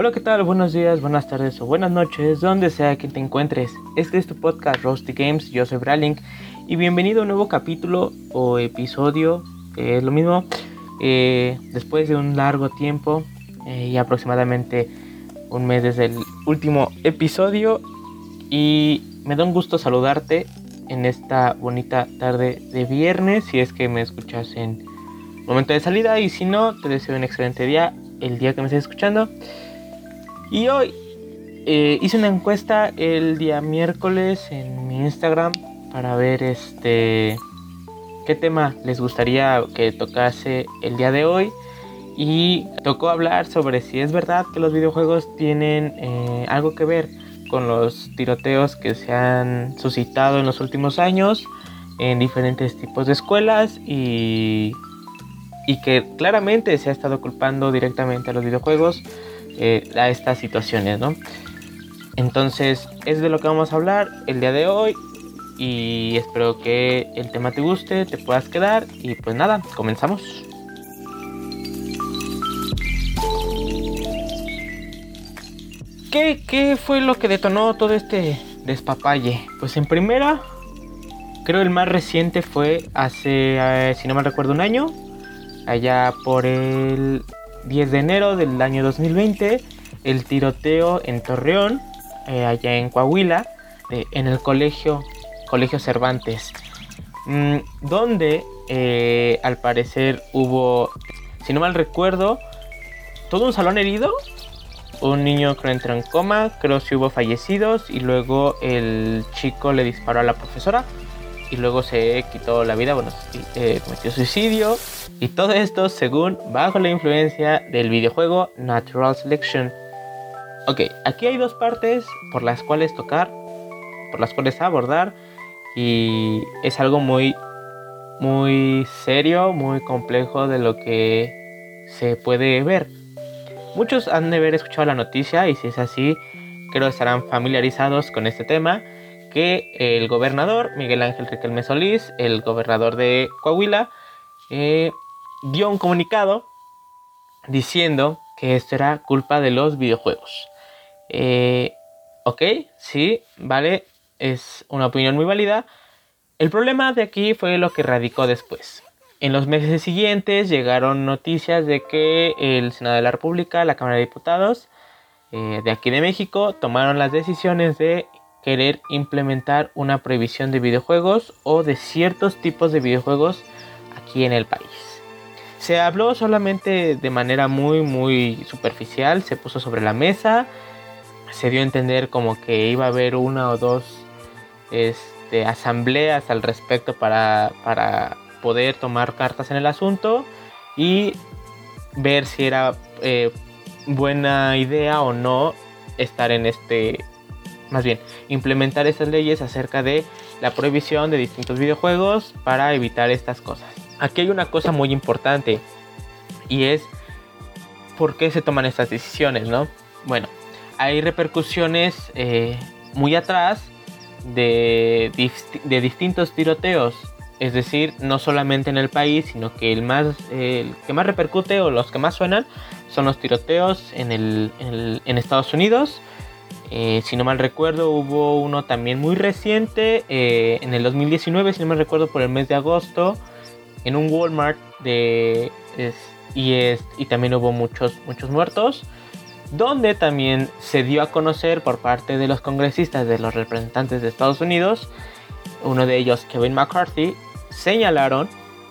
Hola, ¿qué tal? Buenos días, buenas tardes o buenas noches, donde sea que te encuentres. Este es tu podcast Rusty Games, yo soy Bralink y bienvenido a un nuevo capítulo o episodio, es lo mismo, eh, después de un largo tiempo eh, y aproximadamente un mes desde el último episodio y me da un gusto saludarte en esta bonita tarde de viernes si es que me escuchas en momento de salida y si no te deseo un excelente día el día que me estés escuchando y hoy eh, hice una encuesta el día miércoles en mi Instagram para ver este qué tema les gustaría que tocase el día de hoy. Y tocó hablar sobre si es verdad que los videojuegos tienen eh, algo que ver con los tiroteos que se han suscitado en los últimos años en diferentes tipos de escuelas y, y que claramente se ha estado culpando directamente a los videojuegos eh, a estas situaciones, ¿no? Entonces es de lo que vamos a hablar el día de hoy y espero que el tema te guste, te puedas quedar y pues nada, comenzamos. ¿Qué, ¿Qué, fue lo que detonó todo este despapalle? Pues en primera, creo el más reciente fue hace, eh, si no me recuerdo, un año, allá por el 10 de enero del año 2020, el tiroteo en Torreón, eh, allá en Coahuila, en el colegio, colegio Cervantes, mm, donde eh, al parecer hubo, si no mal recuerdo, todo un salón herido, un niño creo entró en coma, creo si hubo fallecidos y luego el chico le disparó a la profesora y luego se quitó la vida, bueno, eh, cometió suicidio y todo esto según bajo la influencia del videojuego Natural Selection. Ok, aquí hay dos partes por las cuales tocar, por las cuales abordar y es algo muy muy serio, muy complejo de lo que se puede ver. Muchos han de haber escuchado la noticia y si es así, creo estarán familiarizados con este tema que el gobernador Miguel Ángel Riquelme Solís, el gobernador de Coahuila, eh, dio un comunicado diciendo que esto era culpa de los videojuegos. Eh, ok, sí, vale, es una opinión muy válida. El problema de aquí fue lo que radicó después. En los meses siguientes llegaron noticias de que el Senado de la República, la Cámara de Diputados eh, de aquí de México, tomaron las decisiones de querer implementar una prohibición de videojuegos o de ciertos tipos de videojuegos aquí en el país. Se habló solamente de manera muy muy superficial, se puso sobre la mesa, se dio a entender como que iba a haber una o dos este, asambleas al respecto para, para poder tomar cartas en el asunto y ver si era eh, buena idea o no estar en este más bien, implementar estas leyes acerca de la prohibición de distintos videojuegos para evitar estas cosas. Aquí hay una cosa muy importante y es por qué se toman estas decisiones, ¿no? Bueno, hay repercusiones eh, muy atrás de, de, distintos tiroteos, es decir, no solamente en el país, sino que el, más, el que más repercute o los que más suenan son los tiroteos en, el, en Estados Unidos eh, si no mal recuerdo, hubo uno también muy reciente, eh, en el 2019, si no mal recuerdo, por el mes de agosto, en un Walmart de, y, y también hubo muchos, muchos muertos, donde también se dio a conocer por parte de los congresistas, de los representantes de Estados Unidos, uno de ellos, Kevin McCarthy, señalaron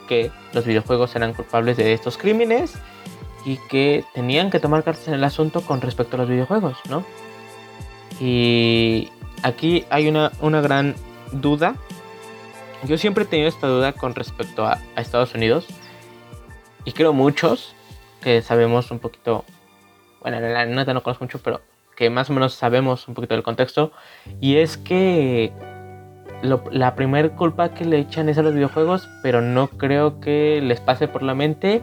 que los videojuegos eran culpables de estos crímenes y que tenían que tomar cartas en el asunto con respecto a los videojuegos, ¿no? Y aquí hay una, gran duda. Yo siempre he tenido esta duda con respecto a, Estados Unidos. Y creo muchos que sabemos un poquito. Bueno, la neta no conozco mucho, pero que más o menos sabemos un poquito del contexto. Y es que la primera culpa que le echan es a los videojuegos, pero no creo que les pase por la mente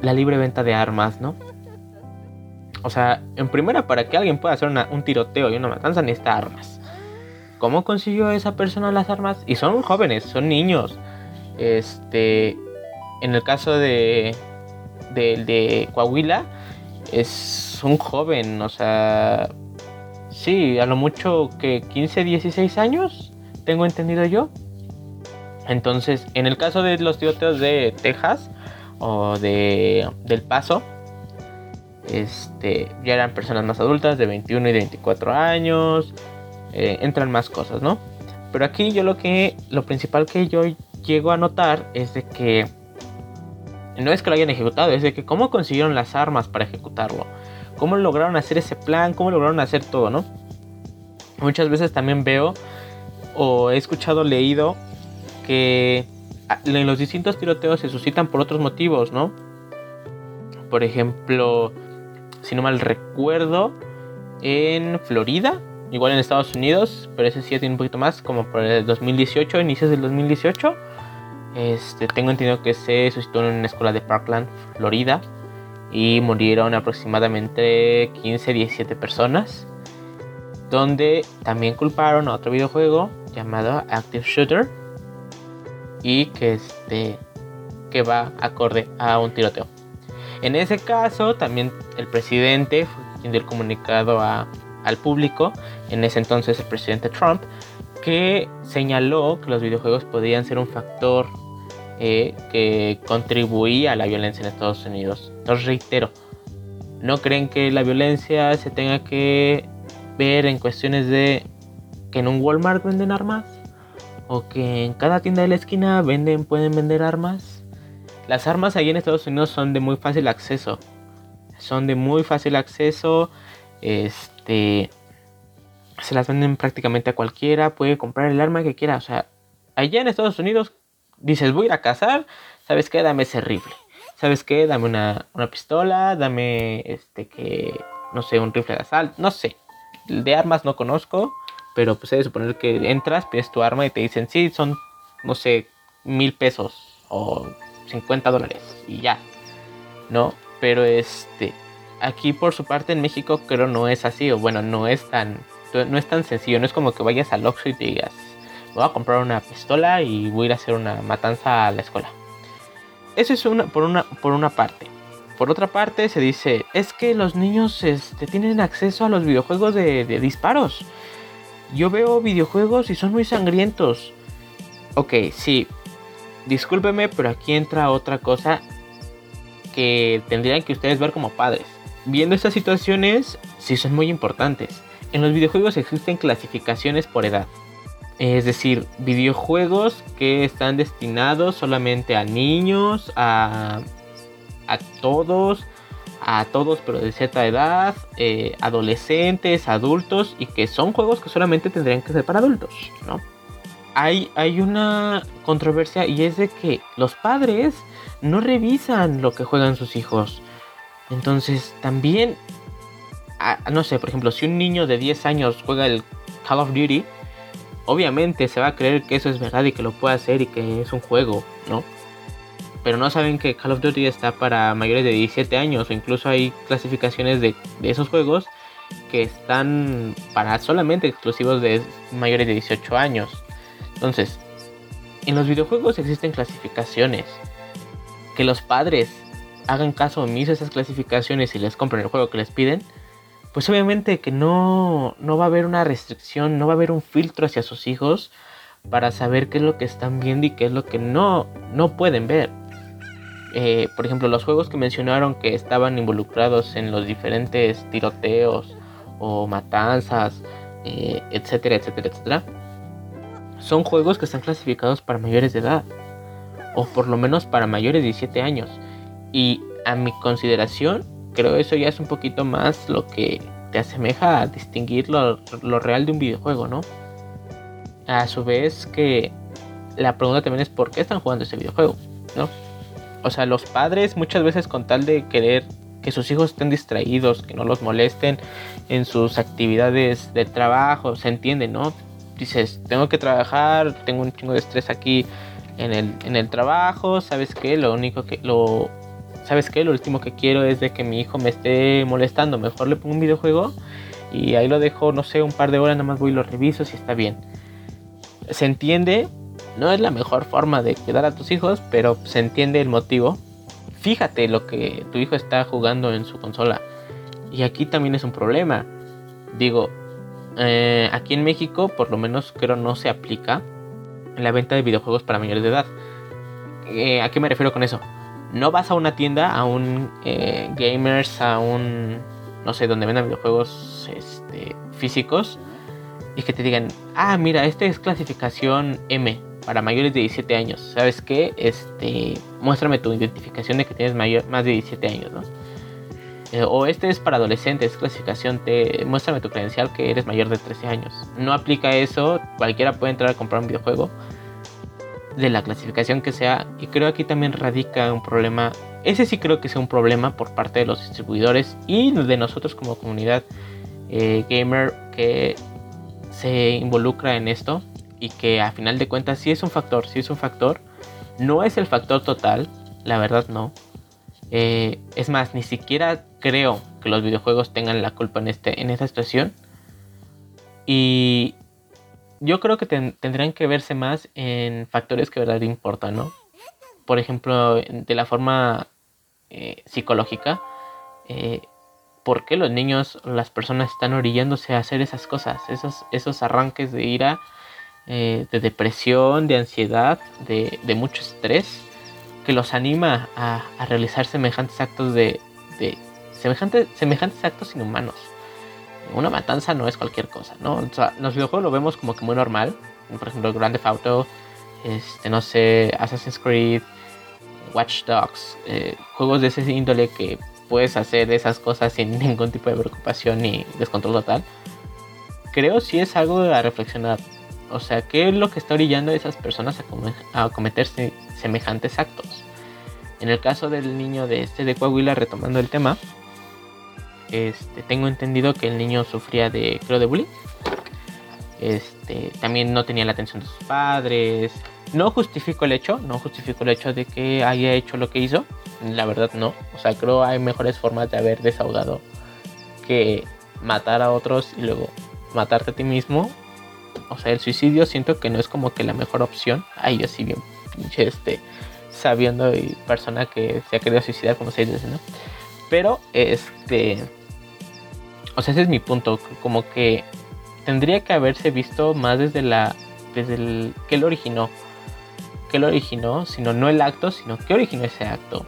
la libre venta de armas, ¿no? O sea, en primera, para que alguien pueda hacer un tiroteo y una matanza necesita armas. ¿Cómo consiguió esa persona las armas? Y son jóvenes, son niños. Este, en el caso de, de, de Coahuila, es un joven, o sea, sí, a lo mucho que 15, 16 años, tengo entendido yo. Entonces, en el caso de los tiroteos de Texas o de del Paso, este, ya eran personas más adultas de 21 y de 24 años, eh, entran más cosas, ¿no? Pero aquí yo lo que, lo principal que yo llego a notar es de que no es que lo hayan ejecutado, es de que cómo consiguieron las armas para ejecutarlo, cómo lograron hacer ese plan, cómo lograron hacer todo, ¿no? Muchas veces también veo o he escuchado, leído que en los distintos tiroteos se suscitan por otros motivos, ¿no? Por ejemplo, si no mal recuerdo, en Florida, igual en Estados Unidos, pero ese sí tiene un poquito más, como por el 2018, inicios del 2018. Este, tengo entendido que se suscitó en una escuela de Parkland, Florida, y murieron aproximadamente 15-17 personas, donde también culparon a otro videojuego llamado Active Shooter y que este que va acorde a un tiroteo. En ese caso, también el presidente quien dio el comunicado al público, en ese entonces el presidente Trump, que señaló que los videojuegos podían ser un factor eh, que contribuía a la violencia en Estados Unidos. Entonces reitero, no creen que la violencia se tenga que ver en cuestiones de que en un Walmart venden armas o que en cada tienda de la esquina venden pueden vender armas las armas ahí en Estados Unidos son de muy fácil acceso. Son de muy fácil acceso. Este. Se las venden prácticamente a cualquiera. Puede comprar el arma que quiera. O sea, allá en Estados Unidos dices, voy a ir a cazar. ¿Sabes qué? Dame ese rifle. ¿Sabes qué? Dame una, una pistola. Dame este que. No sé, un rifle de asalto. No sé. De armas no conozco. Pero pues se suponer que entras, pides tu arma y te dicen, sí, son, no sé, mil pesos. O 50 dólares y ya, ¿no? Pero este, aquí por su parte en México creo no es así, o bueno, no es tan, no es tan sencillo, no es como que vayas al Oxxo y te digas, voy a comprar una pistola y voy a ir a hacer una matanza a la escuela. Eso es una, por, una, por una parte. Por otra parte se dice, es que los niños este, tienen acceso a los videojuegos de, de disparos. Yo veo videojuegos y son muy sangrientos. Ok, sí, discúlpeme, pero aquí entra otra cosa que tendrían que ustedes ver como padres. Viendo estas situaciones, sí son muy importantes. En los videojuegos existen clasificaciones por edad. Es decir, videojuegos que están destinados solamente a niños, a, todos, a todos pero de cierta edad, eh, adolescentes, adultos y que son juegos que solamente tendrían que ser para adultos, ¿no? Hay, una controversia y es de que los padres no revisan lo que juegan sus hijos. Entonces también, no sé, por ejemplo, si un niño de 10 años juega el Call of Duty, obviamente se va a creer que eso es verdad y que lo puede hacer y que es un juego, ¿no? Pero no saben que Call of Duty está para mayores de 17 años o incluso hay clasificaciones de, de esos juegos que están para solamente exclusivos de mayores de 18 años. Entonces, en los videojuegos existen clasificaciones. Que los padres hagan caso omiso a esas clasificaciones y les compren el juego que les piden, pues obviamente que no, no va a haber una restricción, no va a haber un filtro hacia sus hijos para saber qué es lo que están viendo y qué es lo que no, no pueden ver. Eh, por ejemplo, los juegos que mencionaron que estaban involucrados en los diferentes tiroteos o matanzas, eh, etcétera, etcétera, etcétera son juegos que están clasificados para mayores de edad, o por lo menos para mayores de 17 años. Y a mi consideración, creo eso ya es un poquito más lo que te asemeja a distinguir lo, real de un videojuego, ¿no? A su vez que la pregunta también es por qué están jugando ese videojuego, ¿no? O sea, los padres muchas veces con tal de querer que sus hijos estén distraídos, que no los molesten en sus actividades de trabajo, se entiende, ¿no? Dices, tengo que trabajar, tengo un chingo de estrés aquí en el, en el trabajo, ¿sabes qué? Lo único que, lo, ¿sabes qué? Lo último que quiero es de que mi hijo me esté molestando, mejor le pongo un videojuego y ahí lo dejo, no sé, un par de horas, nada más voy y lo reviso si está bien. Se entiende, no es la mejor forma de cuidar a tus hijos, pero se entiende el motivo. fíjate lo que tu hijo está jugando en su consola. Y aquí también es un problema. Digo, eh, aquí en México por lo menos creo no se aplica la venta de videojuegos para mayores de edad. Eh, ¿A qué me refiero con eso? No vas a una tienda, a un eh, gamers, a un, no sé, donde vendan videojuegos este, físicos y que te digan, ah, mira, esta es clasificación M para mayores de 17 años. ¿Sabes qué? Este, muéstrame tu identificación de que tienes mayor, más de 17 años, ¿no? Eh, o este es para adolescentes, clasificación T, muéstrame tu credencial que eres mayor de 13 años. No aplica eso, cualquiera puede entrar a comprar un videojuego de la clasificación que sea. Y creo aquí también radica un problema, ese sí creo que sea un problema por parte de los distribuidores y de nosotros como comunidad eh, gamer que se involucra en esto y que a final de cuentas sí es un factor, sí es un factor. No es el factor total, la verdad no. Eh, es más, ni siquiera creo que los videojuegos tengan la culpa en, este, en esta situación. Y yo creo que tendrían que verse más en factores que verdad importan, ¿no? Por ejemplo, de la forma eh, psicológica. Eh, ¿Por qué los niños, las personas están orillándose a hacer esas cosas? Esos, esos arranques de ira, de depresión, de ansiedad, de, mucho estrés que los anima a, realizar semejantes actos de, de semejantes, semejantes actos inhumanos. Una matanza no es cualquier cosa, ¿no? O sea, los videojuegos lo vemos como que muy normal. Por ejemplo, Grand Theft Auto, este, no sé, Assassin's Creed, Watch Dogs, eh, juegos de ese índole que puedes hacer esas cosas sin ningún tipo de preocupación ni descontrol total. Creo si es algo a reflexionar. O sea, ¿qué es lo que está orillando a esas personas a, cometerse semejantes actos? En el caso del niño de este de Coahuila, retomando el tema, este, tengo entendido que el niño sufría de, creo, de bullying. Este, también no tenía la atención de sus padres. No justifico el hecho, no justifico el hecho de que haya hecho lo que hizo. La verdad no. O sea, creo hay mejores formas de haber desahogado que matar a otros y luego matarte a ti mismo o sea, el suicidio siento que no es como que la mejor opción. Ay, yo sí bien pinche este sabiendo y persona que se ha querido suicidar como se dice, ¿no? Pero este o sea, ese es mi punto, como que tendría que haberse visto más desde la desde el qué lo originó. ¿Qué lo originó? Sino no el acto, sino qué originó ese acto.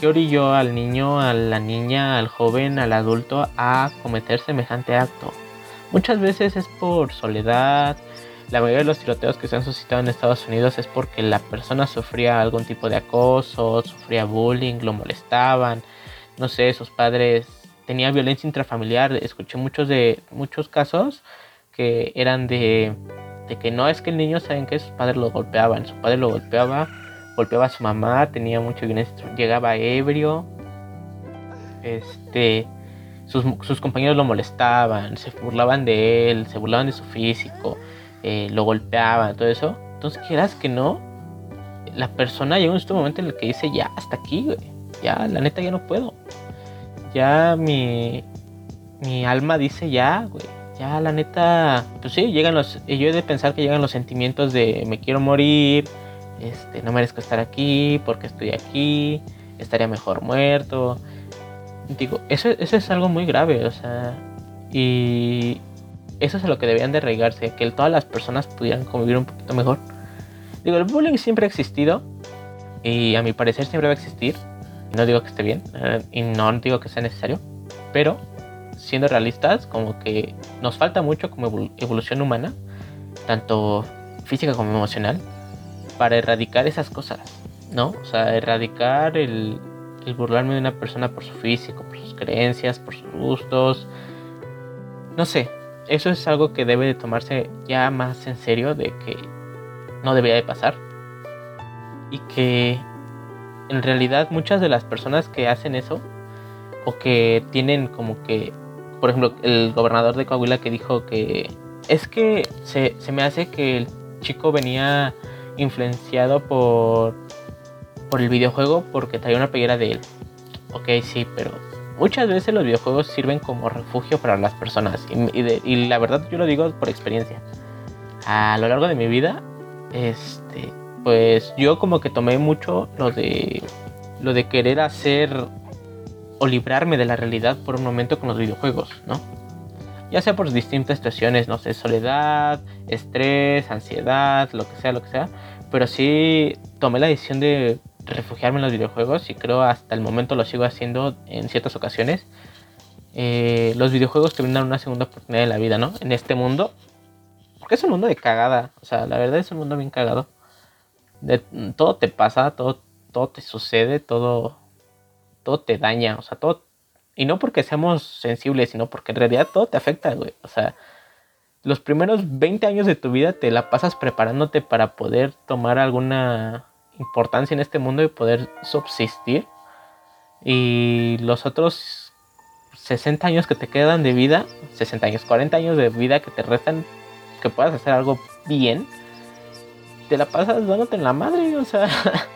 ¿Qué orilló al niño, a la niña, al joven, al adulto a cometer semejante acto? Muchas veces es por soledad. La mayoría de los tiroteos que se han suscitado en Estados Unidos es porque la persona sufría algún tipo de acoso, sufría bullying, lo molestaban. No sé, sus padres tenía violencia intrafamiliar. Escuché muchos de muchos casos que eran de, de que no es que el niño saben que sus padres lo golpeaban, su padre lo golpeaba, golpeaba a su mamá, tenía mucha violencia, llegaba ebrio. Este, sus, compañeros lo molestaban, se burlaban de él, se burlaban de su físico, eh, lo golpeaban, todo eso. Entonces, quieras que no, la persona llega en este momento en el que dice, ya, hasta aquí, güey. Ya, la neta, ya no puedo. Ya mi, mi alma dice, ya, güey. Ya, la neta, pues sí, llegan los, yo he de pensar que llegan los sentimientos de me quiero morir, este, no merezco estar aquí, porque estoy aquí, estaría mejor muerto digo, eso, eso es algo muy grave, o sea, y eso es a lo que debían de arraigarse, que todas las personas pudieran convivir un poquito mejor. Digo, el bullying siempre ha existido y a mi parecer siempre va a existir. No digo que esté bien y no digo que sea necesario, pero siendo realistas, como que nos falta mucho como evolución humana, tanto física como emocional, para erradicar esas cosas, ¿no? O sea, erradicar el, el burlarme de una persona por su físico, por sus creencias, por sus gustos. No sé, eso es algo que debe de tomarse ya más en serio de que no debería de pasar. Y que en realidad muchas de las personas que hacen eso o que tienen como que, por ejemplo, el gobernador de Coahuila que dijo que es que se, se me hace que el chico venía influenciado por por el videojuego porque traía una playera de él. Ok, sí, pero muchas veces los videojuegos sirven como refugio para las personas. Y, la verdad yo lo digo por experiencia. A lo largo de mi vida, este, pues yo como que tomé mucho lo de lo de querer hacer o librarme de la realidad por un momento con los videojuegos, ¿no? Ya sea por distintas situaciones, no sé, soledad, estrés, ansiedad, lo que sea, lo que sea. Pero sí tomé la decisión de refugiarme en los videojuegos y creo hasta el momento lo sigo haciendo en ciertas ocasiones. Eh, los videojuegos te brindan una segunda oportunidad en la vida, ¿no? En este mundo. Porque es un mundo de cagada. O sea, la verdad es un mundo bien cagado. De, todo te pasa, todo, todo te sucede, todo, todo te daña. O sea, todo y no porque seamos sensibles, sino porque en realidad todo te afecta, güey. O sea, los primeros 20 años de tu vida te la pasas preparándote para poder tomar alguna importancia en este mundo y poder subsistir. Y los otros 60 años que te quedan de vida, 60 años, 40 años de vida que te restan, que puedas hacer algo bien, te la pasas dándote en la madre, o sea.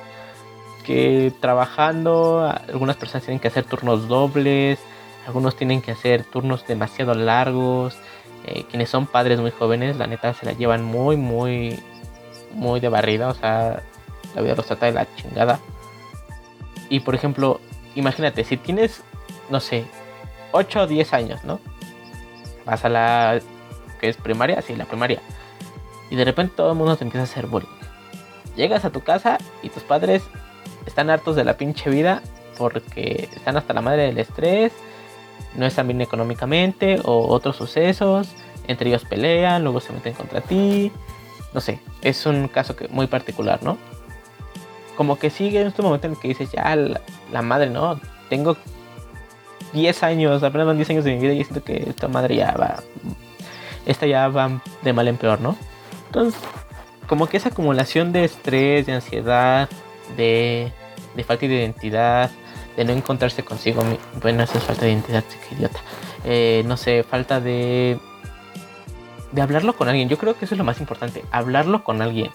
que trabajando, algunas personas tienen que hacer turnos dobles, algunos tienen que hacer turnos demasiado largos, eh, quienes son padres muy jóvenes, la neta se la llevan muy, muy, muy de barrida, o sea, la vida los trata de la chingada. Y por ejemplo, imagínate, si tienes, no sé, 8 o 10 años, ¿no? Vas a la que es primaria, sí, la primaria. Y de repente todo el mundo te empieza a hacer bullying. Llegas a tu casa y tus padres están hartos de la pinche vida porque están hasta la madre del estrés, no están bien económicamente o otros sucesos, entre ellos pelean, luego se meten contra ti, no sé, es un caso muy particular, ¿no? Como que sigue en este momento en que dices, ya, la, madre, ¿no? Tengo 10 años, apenas van 10 años de mi vida y siento que esta madre ya va, esta ya va de mal en peor, ¿no? Entonces, como que esa acumulación de estrés, de ansiedad, de, falta de identidad, de no encontrarse consigo. Bueno, eso es falta de identidad, que idiota. Eh, no sé, falta de. de hablarlo con alguien. Yo creo que eso es lo más importante, hablarlo con alguien.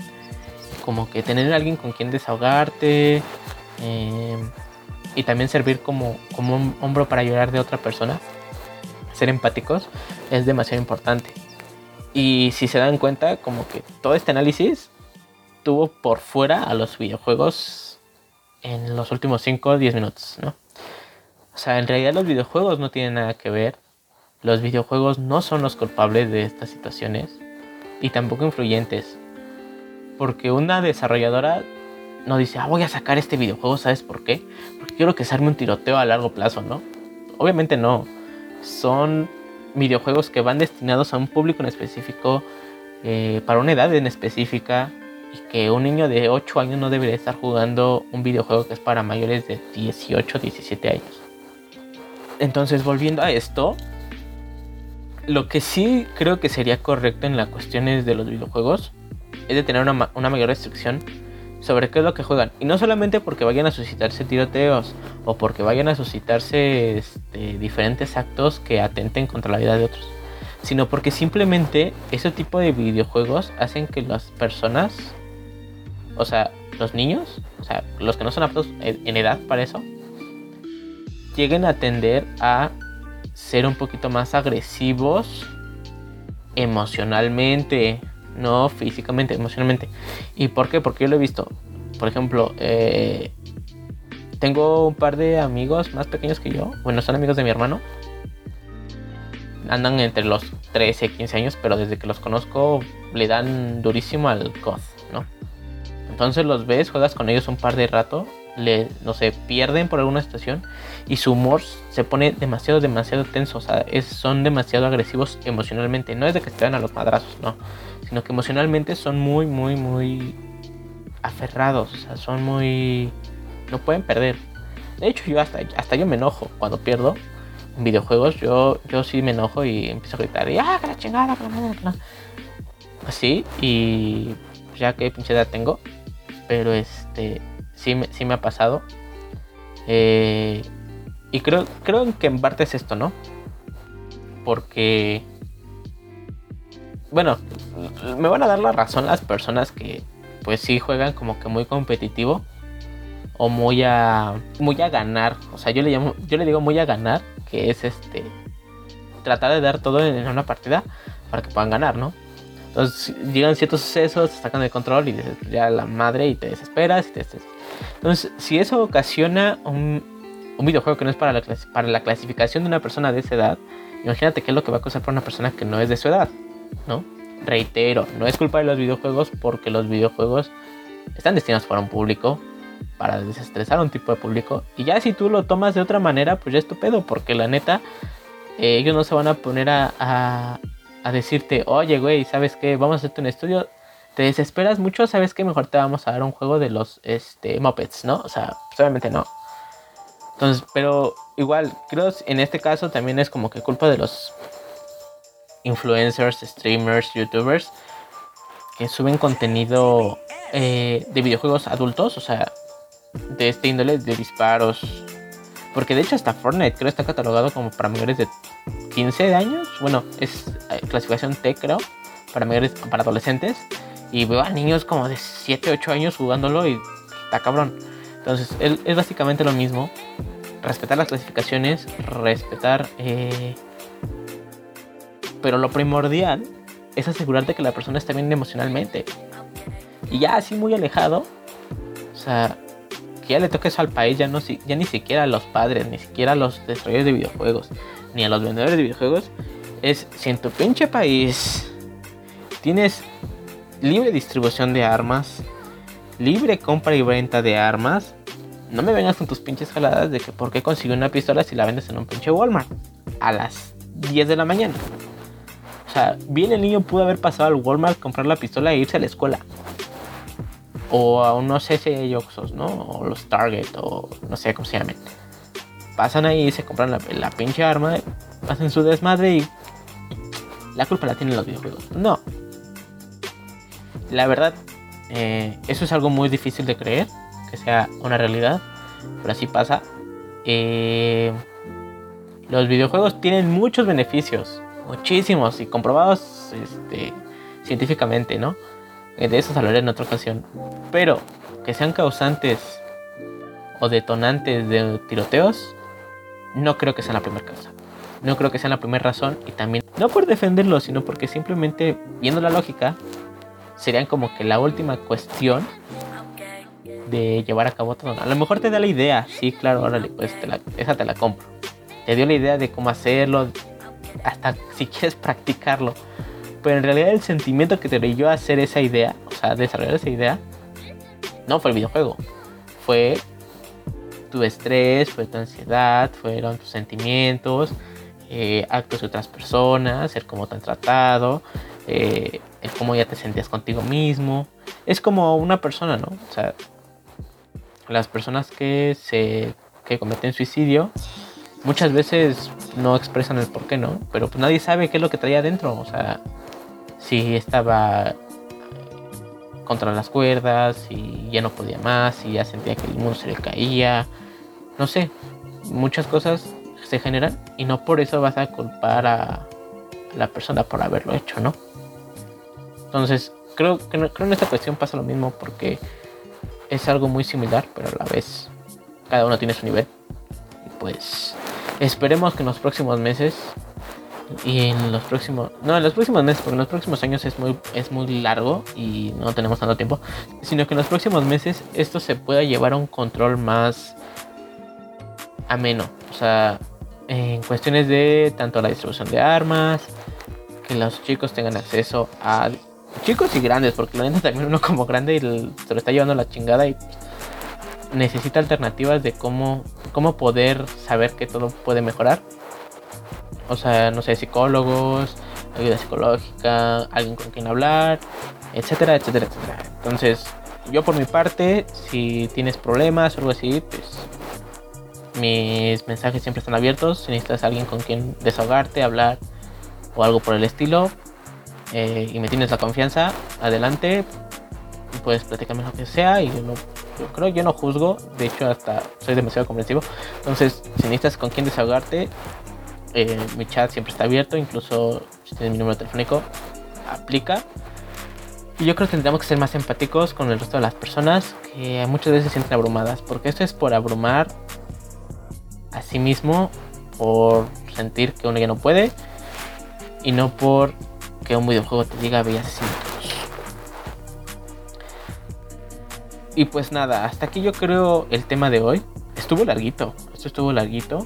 Como que tener a alguien con quien desahogarte. Eh, y también servir como, como un hombro para llorar de otra persona. Ser empáticos es demasiado importante. Y si se dan cuenta, como que todo este análisis tuvo por fuera a los videojuegos en los últimos 5 o 10 minutos, ¿no? O sea, en realidad los videojuegos no tienen nada que ver. Los videojuegos no son los culpables de estas situaciones y tampoco influyentes. Porque una desarrolladora no dice, ah, voy a sacar este videojuego, ¿sabes por qué? Porque quiero que se arme un tiroteo a largo plazo, ¿no? Obviamente no. Son videojuegos que van destinados a un público en específico, eh, para una edad en específica, y que un niño de 8 años no debería estar jugando un videojuego que es para mayores de 18, 17 años. Entonces, volviendo a esto, lo que sí creo que sería correcto en las cuestiones de los videojuegos es de tener una, una mayor restricción sobre qué es lo que juegan. Y no solamente porque vayan a suscitarse tiroteos o porque vayan a suscitarse este, diferentes actos que atenten contra la vida de otros, sino porque simplemente ese tipo de videojuegos hacen que las personas o sea, los niños, o sea, los que no son aptos en edad para eso, lleguen a tender a ser un poquito más agresivos emocionalmente, no físicamente, emocionalmente. ¿Y por qué? Porque yo lo he visto. Por ejemplo, eh, tengo un par de amigos más pequeños que yo, bueno, son amigos de mi hermano. Andan entre los 13 y 15 años, pero desde que los conozco le dan durísimo al COD, ¿no? Entonces los ves, juegas con ellos un par de rato, le, no sé, pierden por alguna situación y su humor se pone demasiado, demasiado tenso. O sea, es, son demasiado agresivos emocionalmente. No es de que estén a los madrazos, no. Sino que emocionalmente son muy, muy, muy aferrados. O sea, son muy... No pueden perder. De hecho, yo hasta, hasta yo me enojo cuando pierdo en videojuegos. Yo, yo sí me enojo y empiezo a gritar. Y, ah, que la chingada, que la Así, y ya que pinche edad tengo, pero este sí, sí me ha pasado. Eh, y creo, creo que en parte es esto, ¿no? Porque, bueno, me van a dar la razón las personas que pues sí juegan como que muy competitivo o muy a muy a ganar, o sea, yo le llamo yo le digo muy a ganar, que es este tratar de dar todo en una partida para que puedan ganar, ¿no? Entonces llegan ciertos sucesos, te sacan de control y ya la madre y te desesperas y te Entonces, si eso ocasiona un, un videojuego que no es para la, para la clasificación de una persona de esa edad, imagínate qué es lo que va a causar para una persona que no es de su edad, ¿no? Reitero, no es culpa de los videojuegos porque los videojuegos están destinados para un público, para desestresar a un tipo de público. Y ya si tú lo tomas de otra manera, pues ya es tu pedo, porque la neta, eh, ellos no se van a poner a, a, a decirte, oye, güey, ¿sabes qué? Vamos a hacerte un estudio. Te desesperas mucho, ¿sabes qué? Mejor te vamos a dar un juego de los este, Muppets, ¿no? O sea, pues obviamente no. Entonces, pero igual, creo en este caso también es como que culpa de los influencers, streamers, youtubers que suben contenido eh, de videojuegos adultos, o sea, de este índole de disparos. Porque de hecho hasta Fortnite creo está catalogado como para mayores de 15 años. Bueno, es eh, clasificación T creo, para mayores, para adolescentes. Y veo a niños como de 7, 8 años jugándolo y está cabrón. Entonces, es básicamente lo mismo. Respetar las clasificaciones, respetar... Eh, pero lo primordial es asegurarte que la persona está bien emocionalmente. Y ya así muy alejado, o sea, que ya le toque eso al país, ya, no, ya ni siquiera a los padres, ni siquiera a los desarrolladores de videojuegos, ni a los vendedores de videojuegos, es si en tu pinche país tienes libre distribución de armas, libre compra y venta de armas. No me vengas con tus pinches jaladas de que por qué consiguió una pistola si la vendes en un pinche Walmart a las 10 de la mañana. O sea, bien el niño pudo haber pasado al Walmart, comprar la pistola e irse a la escuela. O a unos SSX, ¿no? O los Target, o no sé cómo se llamen. Pasan ahí, se compran la, la pinche arma, hacen su desmadre y la culpa la tienen los videojuegos. No, la verdad, eh, eso es algo muy difícil de creer, que sea una realidad, pero así pasa. Eh, los videojuegos tienen muchos beneficios, muchísimos y comprobados este, científicamente, ¿no? Eh, de eso hablaré en otra ocasión. Pero que sean causantes o detonantes de tiroteos, no creo que sea la primera causa. No creo que sea la primera razón y también, no por defenderlo, sino porque simplemente, viendo la lógica, serían como que la última cuestión de llevar a cabo todo. A lo mejor te da la idea, sí, claro, órale, pues esa te la compro. Te dio la idea de cómo hacerlo, hasta si quieres practicarlo. Pero en realidad el sentimiento que te a hacer esa idea, o sea, desarrollar esa idea, no fue el videojuego. Fue tu estrés, fue tu ansiedad, fueron tus sentimientos, eh, actos de otras personas, el cómo te han tratado, eh, el cómo ya te sentías contigo mismo. Es como una persona, ¿no? O sea, las personas que se que cometen suicidio muchas veces no expresan el por qué, ¿no? Pero pues nadie sabe qué es lo que traía adentro, o sea, si estaba contra las cuerdas, si ya no podía más, si ya sentía que el mundo se le caía, no sé, muchas cosas se generan y no por eso vas a culpar a la persona por haberlo hecho, ¿no? Entonces, creo que creo en esta cuestión pasa lo mismo porque es algo muy similar, pero a la vez cada uno tiene su nivel. Y pues esperemos que en los próximos meses y en los próximos no en los próximos meses porque en los próximos años es muy es muy largo y no tenemos tanto tiempo sino que en los próximos meses esto se pueda llevar a un control más ameno o sea en cuestiones de tanto la distribución de armas que los chicos tengan acceso a chicos y grandes, porque la neta también uno como grande y se lo está llevando la chingada y necesita alternativas de cómo, cómo poder saber que todo puede mejorar. O sea, no sé, psicólogos, ayuda psicológica, alguien con quien hablar, etcétera, etcétera, etcétera. Entonces, yo por mi parte, si tienes problemas o algo así, pues mis mensajes siempre están abiertos. Si necesitas alguien con quien desahogarte, hablar o algo por el estilo, eh, y me tienes la confianza, adelante, puedes platicarme lo que sea y yo no, yo creo yo no juzgo, de hecho hasta soy demasiado comprensivo. Entonces, si necesitas con quién desahogarte, eh, mi chat siempre está abierto, incluso si tienes mi número telefónico, aplica. Y yo creo que tendríamos que ser más empáticos con el resto de las personas que muchas veces se sienten abrumadas, porque esto es por abrumar sí mismo, por sentir que uno ya no puede y no por que un videojuego te diga bellas asesinatos. y pues nada, hasta aquí yo creo el tema de hoy. Estuvo larguito, esto estuvo larguito,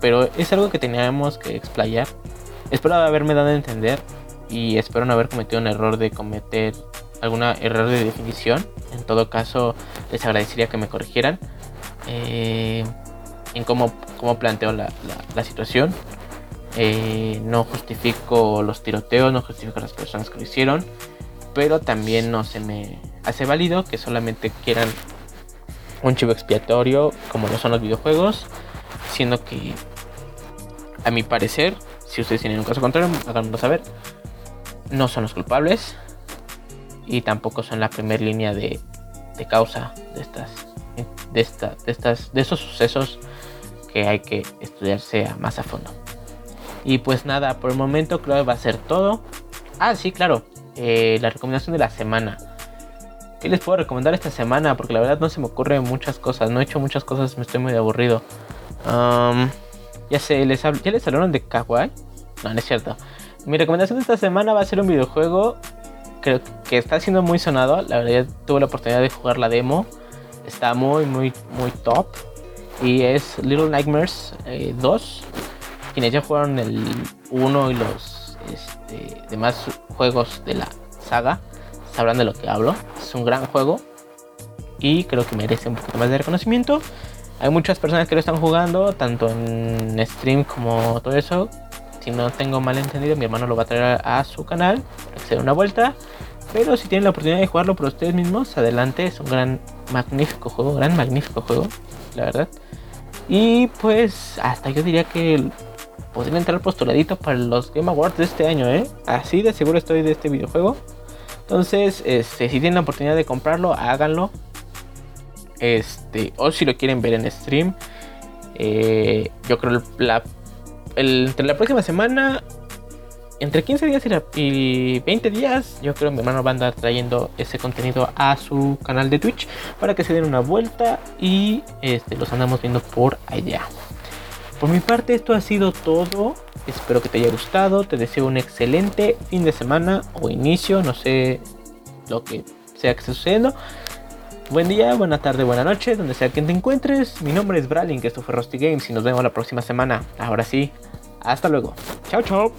pero es algo que teníamos que explayar. Espero haberme dado a entender y espero no haber cometido un error de cometer algún error de definición. En todo caso, les agradecería que me corrigieran eh, en cómo, cómo planteo la, la, situación. Eh, no justifico los tiroteos, no justifico las personas que lo hicieron, pero también no se me hace válido que solamente quieran un chivo expiatorio como lo son los videojuegos, siendo que a mi parecer, si ustedes tienen un caso contrario, háganmelo saber, no son los culpables y tampoco son la primera línea de, de causa de estas de, esta, de, estas, de esos sucesos que hay que estudiarse más a fondo. Y pues nada, por el momento creo que va a ser todo. Ah, sí, claro, eh, la recomendación de la semana. ¿Qué les puedo recomendar esta semana? Porque la verdad no se me ocurren muchas cosas. No he hecho muchas cosas, me estoy muy aburrido. ya sé, ¿les ¿ya les hablaron de Kawaii? No, no es cierto. Mi recomendación de esta semana va a ser un videojuego creo que está siendo muy sonado. La verdad, tuve la oportunidad de jugar la demo. Está muy, muy, muy top. Y es Little Nightmares 2. Eh, Quienes ya jugaron el 1 y los este, demás juegos de la saga sabrán de lo que hablo. Es un gran juego. Y creo que merece un poquito más de reconocimiento. Hay muchas personas que lo están jugando, tanto en stream como todo eso. Si no tengo mal entendido, mi hermano lo va a traer a, su canal para que se dé una vuelta. Pero si tienen la oportunidad de jugarlo por ustedes mismos, adelante. Es un gran, magnífico juego, gran, magnífico juego, la verdad. Y pues hasta yo diría que podría entrar postuladito para los Game Awards de este año, ¿eh? Así de seguro estoy de este videojuego. Entonces, este, si tienen la oportunidad de comprarlo, háganlo. Este, o si lo quieren ver en stream, eh, yo creo la, entre la próxima semana entre 15 días y, 20 días, yo creo que mi hermano va a andar trayendo ese contenido a su canal de Twitch para que se den una vuelta y este, los andamos viendo por allá. Por mi parte, esto ha sido todo. Espero que te haya gustado. Te deseo un excelente fin de semana o inicio, no sé lo que sea que esté sucediendo. Buen día, buena tarde, buena noche, donde sea que te encuentres. Mi nombre es Bralin, esto fue Rusty Games y nos vemos la próxima semana. Ahora sí, hasta luego. Chao, chao.